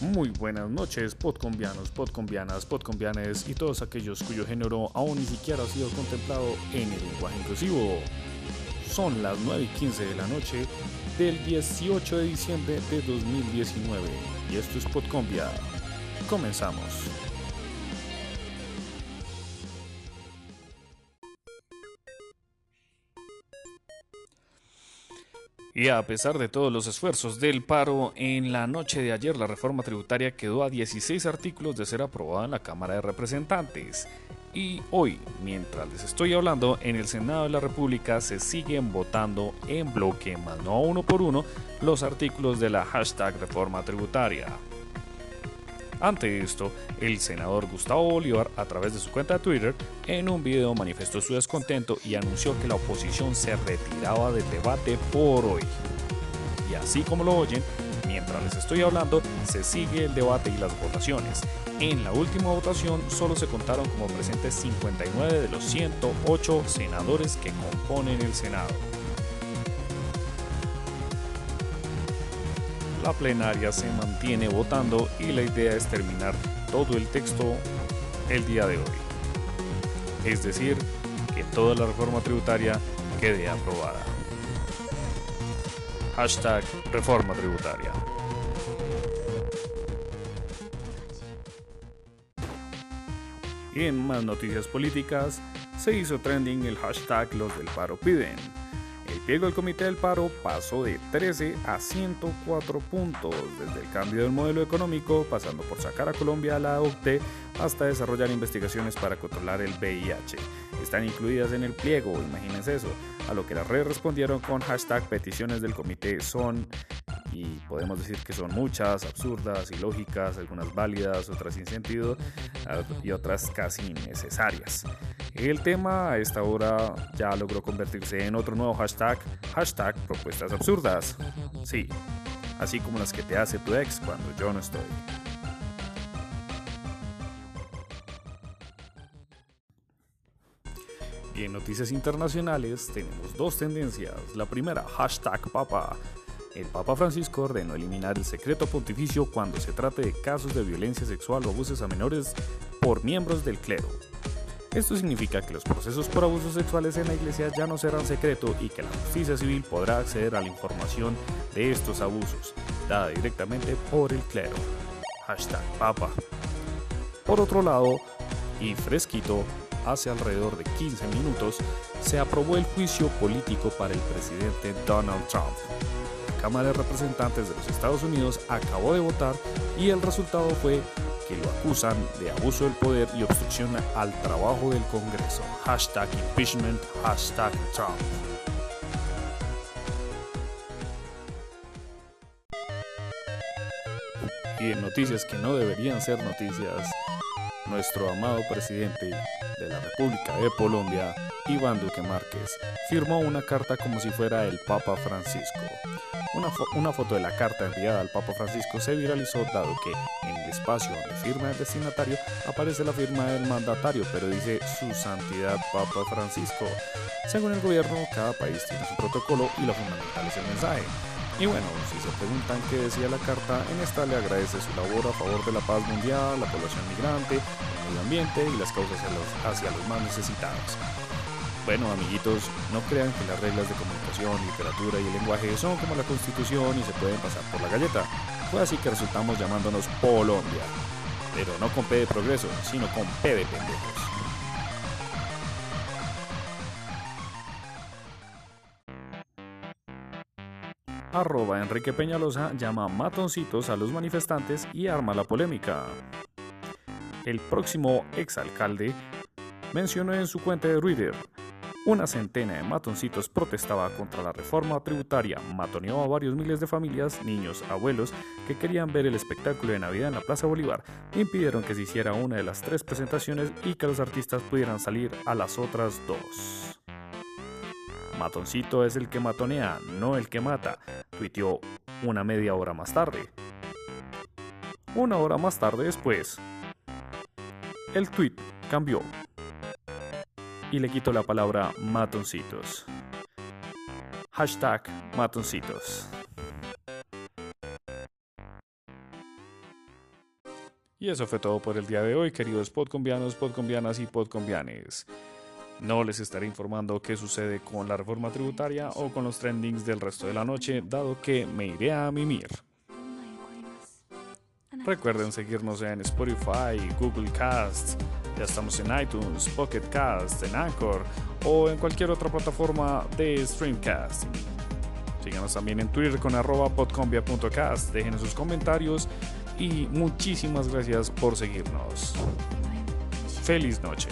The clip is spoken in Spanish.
Muy buenas noches, podcombianos, podcombianas, podcombianes y todos aquellos cuyo género aún ni siquiera ha sido contemplado en el lenguaje inclusivo. Son las 9 y 15 de la noche del 18 de diciembre de 2019 y esto es Podcombia. Comenzamos. Y a pesar de todos los esfuerzos del paro, en la noche de ayer la reforma tributaria quedó a 16 artículos de ser aprobada en la Cámara de Representantes. Y hoy, mientras les estoy hablando, en el Senado de la República se siguen votando en bloque, más no uno por uno, los artículos de la hashtag reforma tributaria. Ante esto, el senador Gustavo Bolívar, a través de su cuenta de Twitter, en un video manifestó su descontento y anunció que la oposición se retiraba del debate por hoy. Y así como lo oyen, mientras les estoy hablando, se sigue el debate y las votaciones. En la última votación solo se contaron como presentes 59 de los 108 senadores que componen el Senado. La plenaria se mantiene votando y la idea es terminar todo el texto el día de hoy. Es decir, que toda la reforma tributaria quede aprobada. Hashtag reforma tributaria. Y en más noticias políticas, se hizo trending el hashtag los del paro piden el pliego del Comité del Paro pasó de 13 a 104 puntos, desde el cambio del modelo económico, pasando por sacar a Colombia a la OCDE, hasta desarrollar investigaciones para controlar el VIH. Están incluidas en el pliego, imagínense eso, a lo que las redes respondieron con hashtag peticiones del comité son y podemos decir que son muchas, absurdas, ilógicas, algunas válidas, otras sin sentido y otras casi innecesarias. El tema a esta hora ya logró convertirse en otro nuevo hashtag, hashtag propuestas absurdas. Sí, así como las que te hace tu ex cuando yo no estoy. Y en noticias internacionales tenemos dos tendencias. La primera, hashtag papa. El Papa Francisco ordenó eliminar el secreto pontificio cuando se trate de casos de violencia sexual o abusos a menores por miembros del clero. Esto significa que los procesos por abusos sexuales en la iglesia ya no serán secreto y que la justicia civil podrá acceder a la información de estos abusos, dada directamente por el clero. Hashtag Papa. Por otro lado, y fresquito, hace alrededor de 15 minutos, se aprobó el juicio político para el presidente Donald Trump. Cámara de Representantes de los Estados Unidos acabó de votar y el resultado fue que lo acusan de abuso del poder y obstrucción al trabajo del Congreso. Hashtag impeachment, hashtag Trump. Y en noticias que no deberían ser noticias, nuestro amado presidente de la República de Colombia, Iván Duque Márquez, firmó una carta como si fuera el Papa Francisco. Una, foto de la carta enviada al Papa Francisco se viralizó dado que en el espacio donde firma el destinatario aparece la firma del mandatario, pero dice Su Santidad Papa Francisco. Según el gobierno, cada país tiene su protocolo y lo fundamental es el mensaje. Y bueno, si se preguntan qué decía la carta, en esta le agradece su labor a favor de la paz mundial, la población migrante, el medio ambiente y las causas hacia los más necesitados. Bueno, amiguitos, no crean que las reglas de comunicación, literatura y lenguaje son como la constitución y se pueden pasar por la galleta. Fue así que resultamos llamándonos Colombia. Pero no con P de progreso, sino con P de pendejos. Arroba Enrique Peñalosa llama matoncitos a los manifestantes y arma la polémica. El próximo exalcalde mencionó en su cuenta de Twitter una centena de matoncitos protestaba contra la reforma tributaria, matoneó a varios miles de familias, niños, abuelos, que querían ver el espectáculo de Navidad en la Plaza Bolívar, impidieron que se hiciera una de las tres presentaciones y que los artistas pudieran salir a las otras dos. Matoncito es el que matonea, no el que mata, tuiteó una media hora más tarde. Una hora más tarde después, el tweet cambió y le quito la palabra matoncitos. Hashtag matoncitos. Y eso fue todo por el día de hoy, queridos podcombianos, podcombianas y podcombianes. No les estaré informando qué sucede con la reforma tributaria o con los trendings del resto de la noche, dado que me iré a mimir. Recuerden seguirnos en Spotify, Google Cast, ya estamos en iTunes, Pocket Cast, en Anchor o en cualquier otra plataforma de Streamcast. Síganos también en Twitter con arroba podcombia.cast, dejen sus comentarios y muchísimas gracias por seguirnos. Feliz noche.